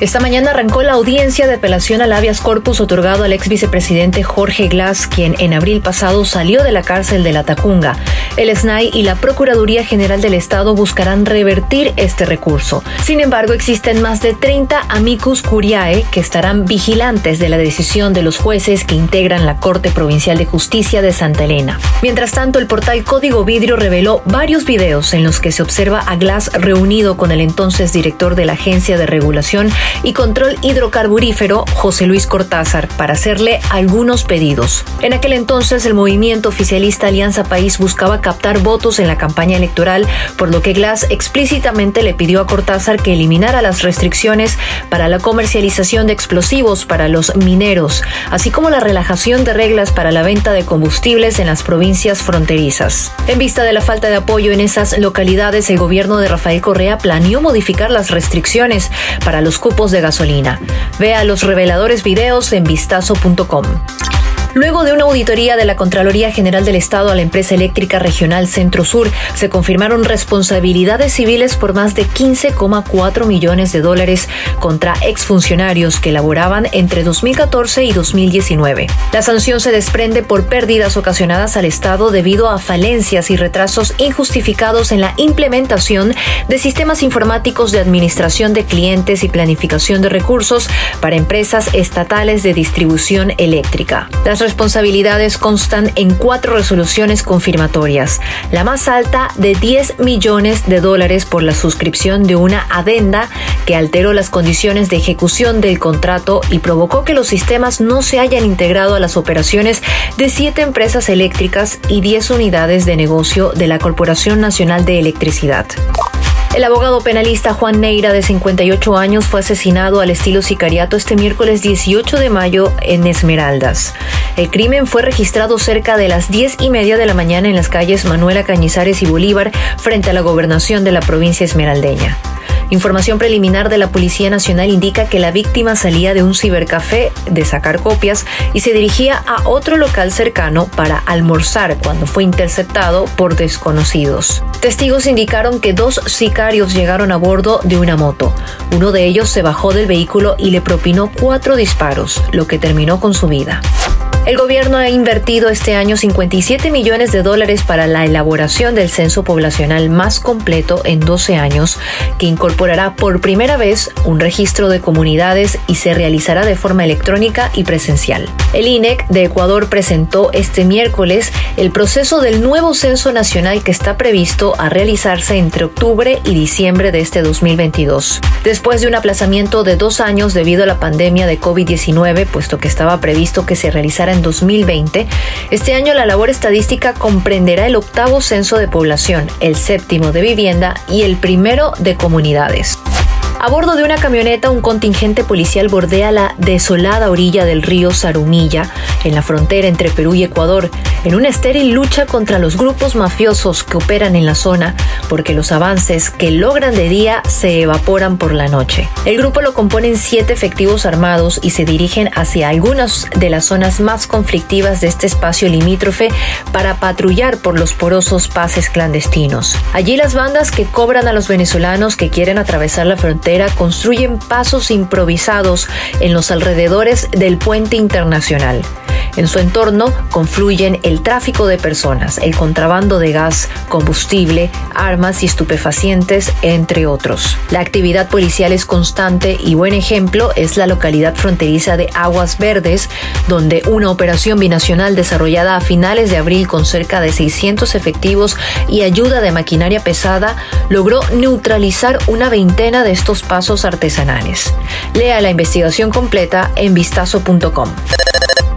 Esta mañana arrancó la audiencia de apelación al habeas corpus otorgado al ex vicepresidente Jorge Glass, quien en abril pasado salió de la cárcel de la Tacunga. El SNAI y la Procuraduría General del Estado buscarán revertir este recurso. Sin embargo, existen más de 30 amicus curiae que estarán vigilantes de la decisión de los jueces que integran la Corte Provincial de Justicia de Santa Elena. Mientras tanto, el portal Código Vidrio reveló varios videos en los que se observa a Glass reunido con el entonces director de la Agencia de Regulación y Control Hidrocarburífero, José Luis Cortázar, para hacerle algunos pedidos. En aquel entonces, el movimiento oficialista Alianza País buscaba captar votos en la campaña electoral, por lo que Glass explícitamente le pidió a Cortázar que eliminara las restricciones para la comercialización de explosivos para los mineros, así como la relajación de reglas para la venta de combustibles en las provincias fronterizas. En vista de la falta de apoyo en esas localidades, el gobierno de Rafael Correa planeó modificar las restricciones para los cupos de gasolina. Vea los reveladores videos en vistazo.com. Luego de una auditoría de la Contraloría General del Estado a la empresa eléctrica regional Centro Sur, se confirmaron responsabilidades civiles por más de 15,4 millones de dólares contra exfuncionarios que laboraban entre 2014 y 2019. La sanción se desprende por pérdidas ocasionadas al Estado debido a falencias y retrasos injustificados en la implementación de sistemas informáticos de administración de clientes y planificación de recursos para empresas estatales de distribución eléctrica. Las responsabilidades constan en cuatro resoluciones confirmatorias, la más alta de 10 millones de dólares por la suscripción de una adenda que alteró las condiciones de ejecución del contrato y provocó que los sistemas no se hayan integrado a las operaciones de siete empresas eléctricas y 10 unidades de negocio de la Corporación Nacional de Electricidad. El abogado penalista Juan Neira, de 58 años, fue asesinado al estilo sicariato este miércoles 18 de mayo en Esmeraldas. El crimen fue registrado cerca de las 10 y media de la mañana en las calles Manuela Cañizares y Bolívar, frente a la gobernación de la provincia esmeraldeña. Información preliminar de la Policía Nacional indica que la víctima salía de un cibercafé de sacar copias y se dirigía a otro local cercano para almorzar cuando fue interceptado por desconocidos. Testigos indicaron que dos sicarios llegaron a bordo de una moto. Uno de ellos se bajó del vehículo y le propinó cuatro disparos, lo que terminó con su vida. El gobierno ha invertido este año 57 millones de dólares para la elaboración del censo poblacional más completo en 12 años, que incorporará por primera vez un registro de comunidades y se realizará de forma electrónica y presencial. El INEC de Ecuador presentó este miércoles el proceso del nuevo censo nacional que está previsto a realizarse entre octubre y diciembre de este 2022. Después de un aplazamiento de dos años debido a la pandemia de COVID-19, puesto que estaba previsto que se realizara 2020, este año la labor estadística comprenderá el octavo censo de población, el séptimo de vivienda y el primero de comunidades. A bordo de una camioneta, un contingente policial bordea la desolada orilla del río Sarumilla, en la frontera entre Perú y Ecuador, en una estéril lucha contra los grupos mafiosos que operan en la zona, porque los avances que logran de día se evaporan por la noche. El grupo lo componen siete efectivos armados y se dirigen hacia algunas de las zonas más conflictivas de este espacio limítrofe para patrullar por los porosos pases clandestinos. Allí las bandas que cobran a los venezolanos que quieren atravesar la frontera construyen pasos improvisados en los alrededores del puente internacional. En su entorno confluyen el tráfico de personas, el contrabando de gas, combustible, armas y estupefacientes, entre otros. La actividad policial es constante y buen ejemplo es la localidad fronteriza de Aguas Verdes, donde una operación binacional desarrollada a finales de abril con cerca de 600 efectivos y ayuda de maquinaria pesada logró neutralizar una veintena de estos pasos artesanales. Lea la investigación completa en vistazo.com.